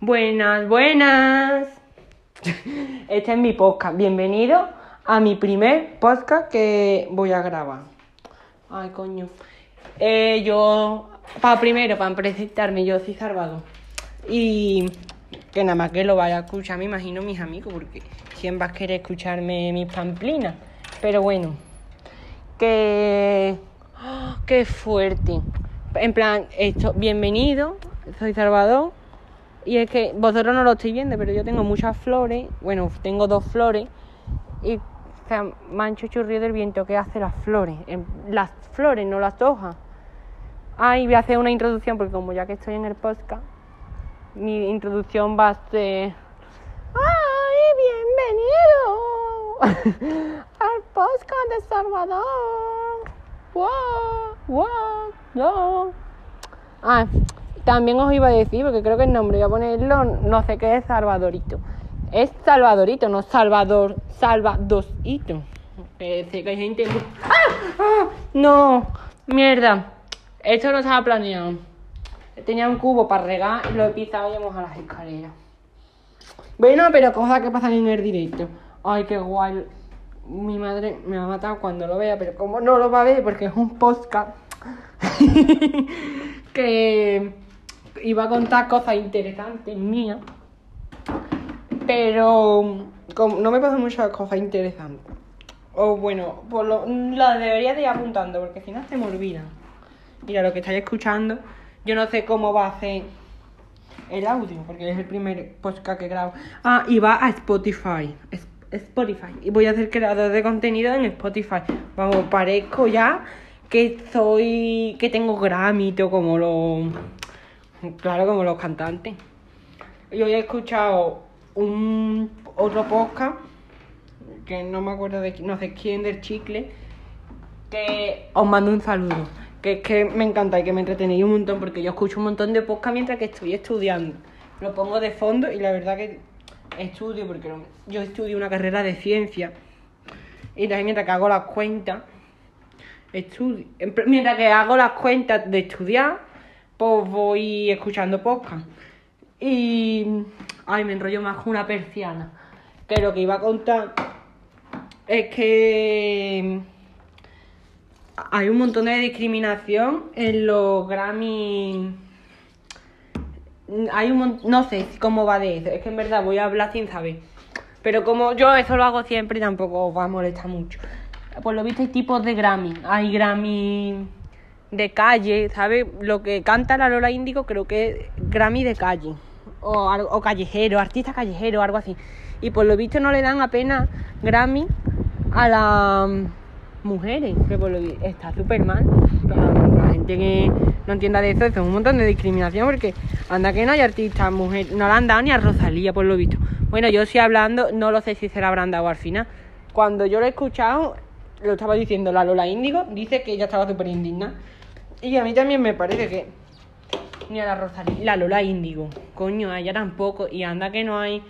Buenas, buenas. Este es mi podcast. Bienvenido a mi primer podcast que voy a grabar. Ay, coño. Eh, yo, para primero, para presentarme, yo soy Salvador. Y que nada más que lo vaya a escuchar, me imagino, mis amigos, porque siempre vas a querer escucharme mis pamplinas. Pero bueno, que. ¡Ah! ¡Qué fuerte! En plan, esto, bienvenido, soy Salvador. Y es que vosotros no lo estáis viendo, pero yo tengo muchas flores. Bueno, tengo dos flores. Y se me han churrido del viento que hace las flores. Las flores, no las hojas. Ah, y voy a hacer una introducción, porque como ya que estoy en el podcast, mi introducción va a ser. ¡Ay, bienvenido! al podcast de Salvador. ¡Wow! ¡Wow! ¡No! Ah, también os iba a decir, porque creo que el nombre voy a ponerlo, no sé qué es Salvadorito. Es Salvadorito, no Salvador, Salvadosito. Que sé que hay gente. ¡Ah! ¡Ah! No, mierda. Esto no estaba planeado. Tenía un cubo para regar y lo he pisado y hemos a las escaleras. Bueno, pero cosas que pasan en el directo. Ay, qué guay. Mi madre me va a matar cuando lo vea, pero como no lo va a ver porque es un podcast que iba a contar cosas interesantes mías, pero como no me pasan muchas cosas interesantes. O bueno, por lo, la debería de ir apuntando porque si no se me olvidan. Mira, lo que estáis escuchando, yo no sé cómo va a ser el audio, porque es el primer podcast que grabo. Ah, y va a Spotify. Spotify. Y voy a ser creador de contenido en Spotify. Vamos, parezco ya que soy. que tengo Grammy como los. Claro, como los cantantes. Yo he escuchado un otro podcast que no me acuerdo de no sé quién del chicle que os mando un saludo. Que es que me encanta y que me entretenéis un montón porque yo escucho un montón de podcast mientras que estoy estudiando. Lo pongo de fondo y la verdad que estudio porque yo estudio una carrera de ciencia. Y entonces mientras que hago las cuentas, estudio. Mientras que hago las cuentas de estudiar, pues voy escuchando podcast. Y. Ay, me enrollo más con una persiana. Que lo que iba a contar es que hay un montón de discriminación en los Grammy. Hay un mon- no sé cómo va de eso, es que en verdad voy a hablar sin saber. Pero como yo eso lo hago siempre, tampoco os va a molestar mucho. Por lo visto hay tipos de Grammy. Hay Grammy de calle, ¿sabes? Lo que canta la Lola Índigo creo que es Grammy de calle. O, o callejero, artista callejero, algo así. Y por lo visto no le dan apenas Grammy a las mujeres, que por lo visto está súper mal. La gente que no entienda de eso, eso es un montón de discriminación porque anda que no hay artistas mujeres, no le han dado ni a Rosalía por lo visto. Bueno, yo sí hablando, no lo sé si se la habrán dado al final. Cuando yo lo he escuchado, lo estaba diciendo la Lola Índigo, dice que ella estaba súper indigna. Y a mí también me parece que ni a la Rosalía, la Lola Índigo, coño, a ella tampoco. Y anda que no hay,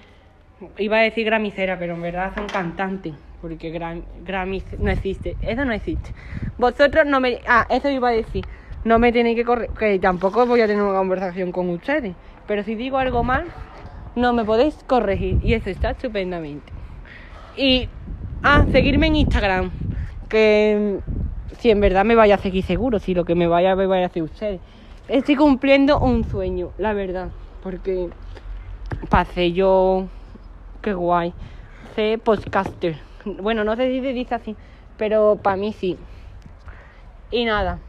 iba a decir gramicera, pero en verdad son cantantes, porque gram, Grammy no existe, eso no existe. Vosotros no me, ah, eso iba a decir, no me tenéis que correr, que tampoco voy a tener una conversación con ustedes, pero si digo algo mal, no me podéis corregir, y eso está estupendamente. Y, ah, seguirme en Instagram, que si en verdad me vaya a seguir seguro, si lo que me vaya a ver vaya a hacer ustedes. Estoy cumpliendo un sueño, la verdad, porque pasé yo, qué guay, sé podcaster. Bueno, no sé si se dice así, pero para mí sí. Y nada,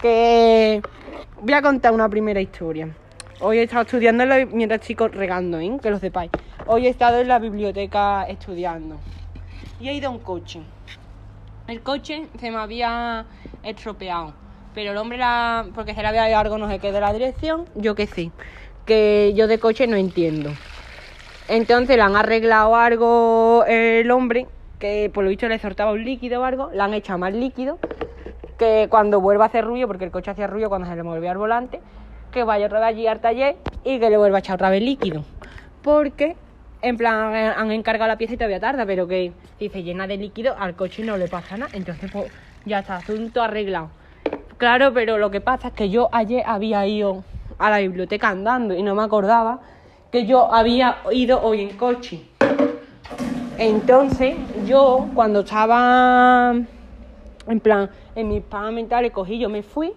que voy a contar una primera historia. Hoy he estado estudiando mientras chicos regando, ¿eh? que lo sepáis. Hoy he estado en la biblioteca estudiando. Y he ido a un coche. El coche se me había estropeado. Pero el hombre, la... porque se le había dado algo no sé qué de la dirección, yo qué sé. Que yo de coche no entiendo. Entonces le han arreglado algo el hombre, que por lo visto le soltaba un líquido o algo, le han echado más líquido, que cuando vuelva a hacer ruido, porque el coche hacía ruido cuando se le movía el volante, que vaya otra vez allí al taller y que le vuelva a echar otra vez líquido. Porque, en plan, han encargado la pieza y todavía tarda, pero que si se llena de líquido al coche no le pasa nada. Entonces, pues ya está, asunto arreglado. Claro, pero lo que pasa es que yo ayer había ido a la biblioteca andando y no me acordaba que yo había ido hoy en coche. Entonces, yo cuando estaba en plan en mis mental mentales cogí, yo me fui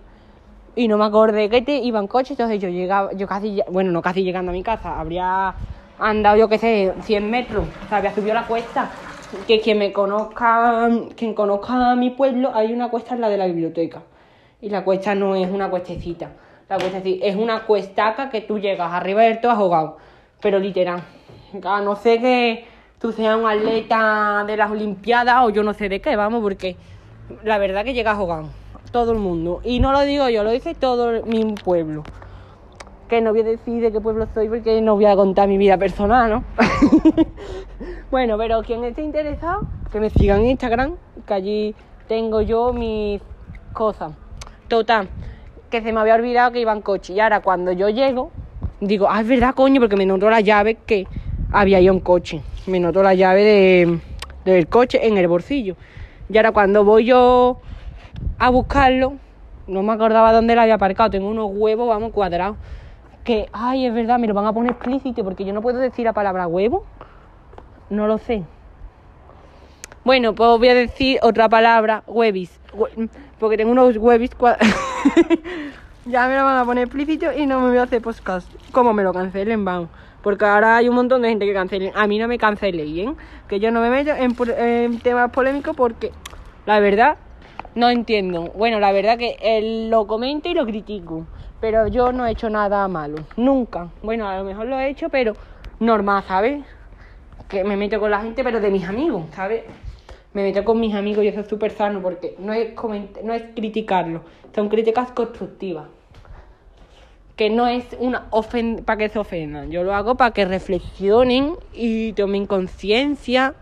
y no me acordé que te iba en coche, entonces yo llegaba, yo casi, bueno, no casi llegando a mi casa, habría andado yo qué sé, 100 metros, o sea, había subido la cuesta. Que quien me conozca, quien conozca mi pueblo, hay una cuesta en la de la biblioteca. Y la cuesta no es una cuestecita, la cuesta es una cuestaca que tú llegas arriba del todo ahogado, pero literal. A no sé que tú seas un atleta de las Olimpiadas o yo no sé de qué, vamos, porque la verdad que llega ahogado todo el mundo. Y no lo digo yo, lo dice todo mi pueblo. Que no voy a decir de qué pueblo soy porque no voy a contar mi vida personal, ¿no? bueno, pero quien esté interesado, que me sigan en Instagram, que allí tengo yo mis cosas. Total, que se me había olvidado que iba en coche. Y ahora cuando yo llego, digo, ah, es verdad, coño, porque me notó la llave que había ido en coche. Me notó la llave de, del coche en el bolsillo. Y ahora cuando voy yo a buscarlo, no me acordaba dónde la había aparcado, tengo unos huevos, vamos, cuadrados. Que, ay, es verdad, me lo van a poner explícito porque yo no puedo decir la palabra huevo. No lo sé. Bueno, pues voy a decir otra palabra, huevis. Porque tengo unos huevis ya me lo van a poner explícito y no me voy a hacer podcast. Como me lo cancelen, vamos. Porque ahora hay un montón de gente que cancelen. A mí no me cancelen, ¿eh? Que yo no me meto en, temas polémicos porque la verdad no entiendo. Bueno, la verdad que lo comento y lo critico. Pero yo no he hecho nada malo. Nunca. Bueno, a lo mejor lo he hecho, pero normal, ¿sabes? Que me meto con la gente, pero de mis amigos, ¿sabes? Me meto con mis amigos y eso es súper sano porque no es, no es criticarlo. Son críticas constructivas que no es una ofensa para que se ofendan. Yo lo hago para que reflexionen y tomen conciencia.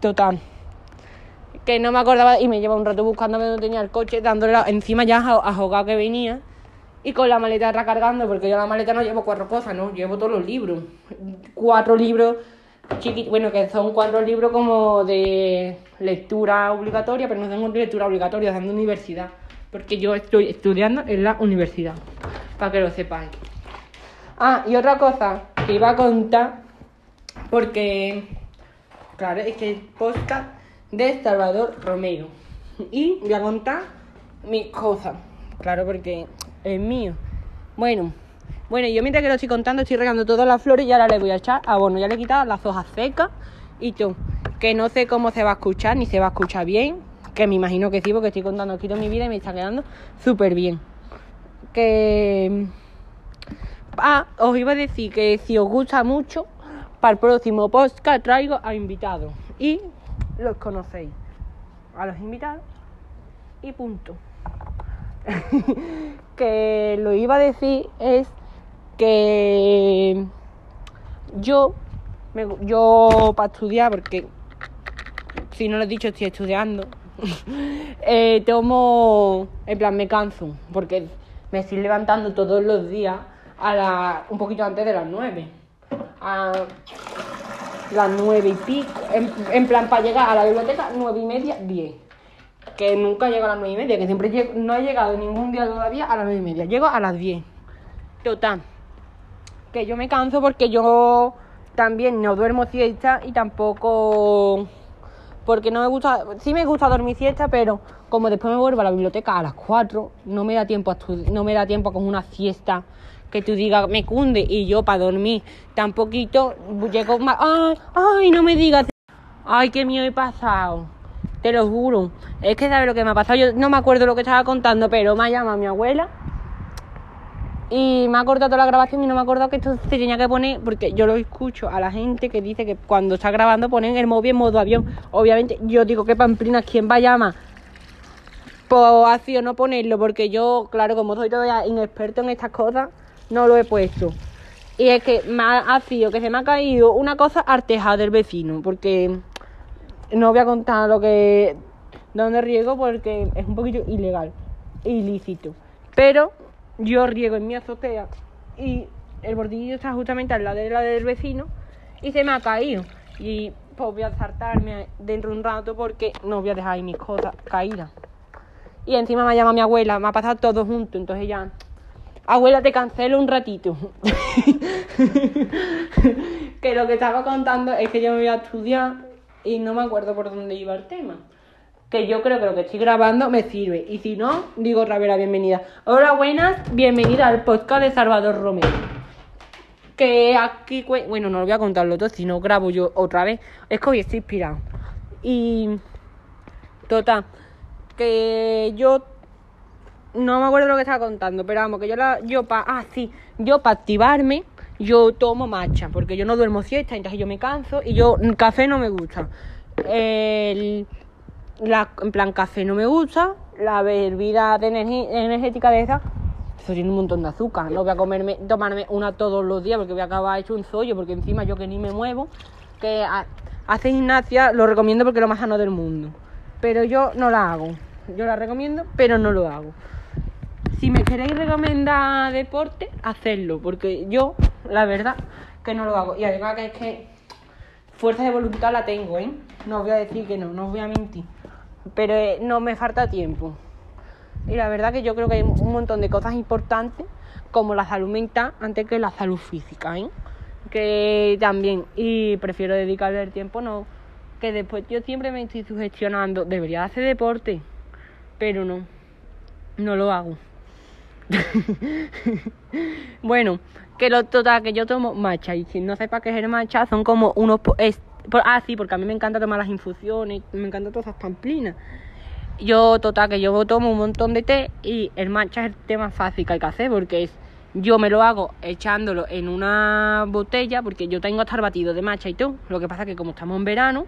Total. Que no me acordaba y me lleva un rato buscándome donde tenía el coche, dándole encima ya a que venía y con la maleta recargando, porque yo la maleta no llevo cuatro cosas, no, llevo todos los libros. Cuatro libros chiquitos, bueno, que son cuatro libros como de lectura obligatoria, pero no tengo lectura obligatoria, son de universidad, porque yo estoy estudiando en la universidad para que lo sepáis. Ah, y otra cosa que iba a contar, porque, claro, es que el podcast de Salvador Romero. Y voy a contar mis cosas, claro, porque es mío. Bueno, bueno, yo mientras que lo estoy contando estoy regando todas las flores y ahora le voy a echar bueno, Ya le he quitado las hojas secas y todo. Que no sé cómo se va a escuchar, ni se va a escuchar bien. Que me imagino que sí, porque estoy contando aquí toda mi vida y me está quedando súper bien que... Ah, os iba a decir que si os gusta mucho, para el próximo podcast traigo a invitados y los conocéis. A los invitados y punto. que lo iba a decir es que yo, yo para estudiar, porque si no lo he dicho estoy estudiando, eh, tomo, en plan me canso, porque me estoy levantando todos los días a la, un poquito antes de las 9. A las 9 y pico. En, plan, para llegar a la biblioteca, 9 y media, 10. Que nunca llego a las 9 y media, que siempre no he llegado ningún día todavía a las 9 y media. Llego a las 10. Total. Que yo me canso porque yo también no duermo siesta y tampoco porque no me gusta, sí me gusta dormir siesta, pero como después me vuelvo a la biblioteca a las 4, no me da tiempo a no me da tiempo con una siesta que tú digas me cunde y yo para dormir tan poquito llego más, ay, ay, no me digas, ay, qué miedo he pasado, te lo juro, es que sabes lo que me ha pasado, yo no me acuerdo lo que estaba contando, pero me ha llamado mi abuela y me ha cortado toda la grabación y no me ha acordado que esto se tenía que poner, porque yo lo escucho a la gente que dice que cuando está grabando ponen el móvil en modo avión. Obviamente yo digo que Pamplina, ¿quién va a llamar? Pues así o no ponerlo, porque yo, claro, como soy todavía inexperto en estas cosas, no lo he puesto. Y es que me ha sido que se me ha caído una cosa artejada del vecino, porque no voy a contar lo que... donde riego porque es un poquito ilegal, ilícito. Pero yo riego en mi azotea y el bordillo está justamente al lado de la del vecino y se me ha caído. Y pues voy a saltarme dentro de un rato porque no voy a dejar ahí mis cosas caídas. Y encima me ha llamado mi abuela, me ha pasado todo junto, entonces ya Abuela, te cancelo un ratito. que lo que estaba contando es que yo me voy a estudiar y no me acuerdo por dónde iba el tema. Que yo creo que lo que estoy grabando me sirve. Y si no, digo otra vez la bienvenida. Hola, buenas, bienvenida al podcast de Salvador Romero. Que aquí, bueno, no lo voy a contarlo todo, si no grabo yo otra vez. Es que hoy estoy inspirado. Y. Total. Que yo no me acuerdo lo que estaba contando, pero vamos, que yo la, yo pa, ah, sí, yo para activarme, yo tomo matcha, porque yo no duermo siesta, entonces yo me canso y yo, café no me gusta. El, la, en plan, café no me gusta, la bebida de energética de esa, eso tiene un montón de azúcar, no voy a comerme, tomarme una todos los días porque voy a acabar hecho un sollo, porque encima yo que ni me muevo, que hace gimnasia, lo recomiendo porque es lo más sano del mundo, pero yo no la hago, yo la recomiendo, pero no lo hago si me queréis recomendar deporte, hacedlo, porque yo, la verdad, que no lo hago. Y además que es que fuerza de voluntad la tengo, ¿eh? No os voy a decir que no, no os voy a mentir. Pero eh, no me falta tiempo. Y la verdad que yo creo que hay un montón de cosas importantes, como la salud mental, antes que la salud física, ¿eh? Que también, y prefiero dedicarle el tiempo, no. Que después yo siempre me estoy sugestionando, debería hacer deporte, pero no, no lo hago. bueno, que lo total, que yo tomo matcha. Y si no sepa qué es el matcha, son como unos. Es, ah, sí, porque a mí me encanta tomar las infusiones, me encanta todas esas pamplinas. Yo, total, que yo tomo un montón de té y el matcha es el té más fácil que hay que hacer porque es. Yo me lo hago echándolo en una botella porque yo tengo hasta el batido de matcha y todo. Lo que pasa es que como estamos en verano,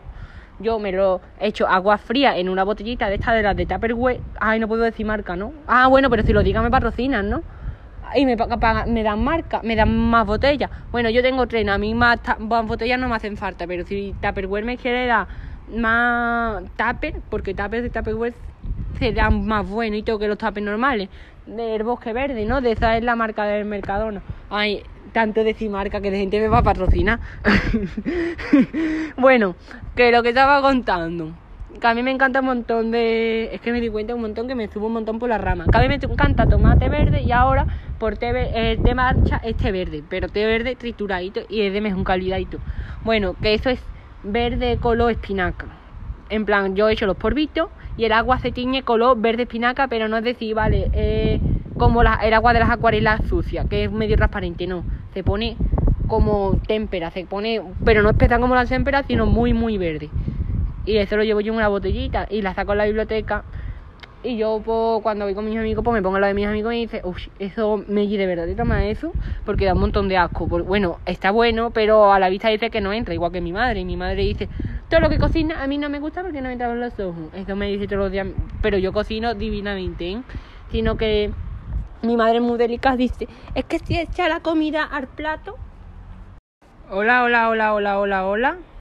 yo me lo he hecho agua fría en una botellita de estas de las de Tupperware. Ay, no puedo decir marca, ¿no? Ah, bueno, pero si lo digan me patrocinan, ¿no? Y me, me dan marca, me dan más botellas. Bueno, yo tengo tres, a mí más, botellas no me hacen falta, pero si Tupperware me quiere dar más Tupper, porque Tupper de Tupperware serán más buenos y todo que los Tupper normales, del bosque verde, ¿no? De esa es la marca del Mercadona. Ay, tanto decir marca que de gente me va a patrocinar. bueno, que lo que estaba contando. Que a mí me encanta un montón de. Es que me di cuenta un montón que me subo un montón por la rama. Que a mí me encanta tomate verde y ahora por té, eh, de marcha es té verde. Pero té verde trituradito y es de mejor calidadito. Bueno, que eso es verde color espinaca. En plan, yo he hecho los porbitos y el agua se tiñe color verde espinaca, pero no es decir, vale, como el agua de las acuarelas sucia, que es medio transparente, no se pone como témpera, se pone, pero no es como la témpera, sino muy, muy verde. Y eso lo llevo yo en una botellita y la saco en la biblioteca. Y yo pues, cuando voy con mis amigos, pues me pongo a la de mis amigos y dice, uff, eso me de verdad, te toma eso, porque da un montón de asco. Bueno, está bueno, pero a la vista dice que no entra, igual que mi madre. Y mi madre dice, todo lo que cocina a mí no me gusta porque no me entra en los ojos. Eso me dice todos los días, pero yo cocino divinamente, ¿eh? Sino que mi madre muy delicada dice, es que si echa la comida al plato. Hola, hola, hola, hola, hola, hola.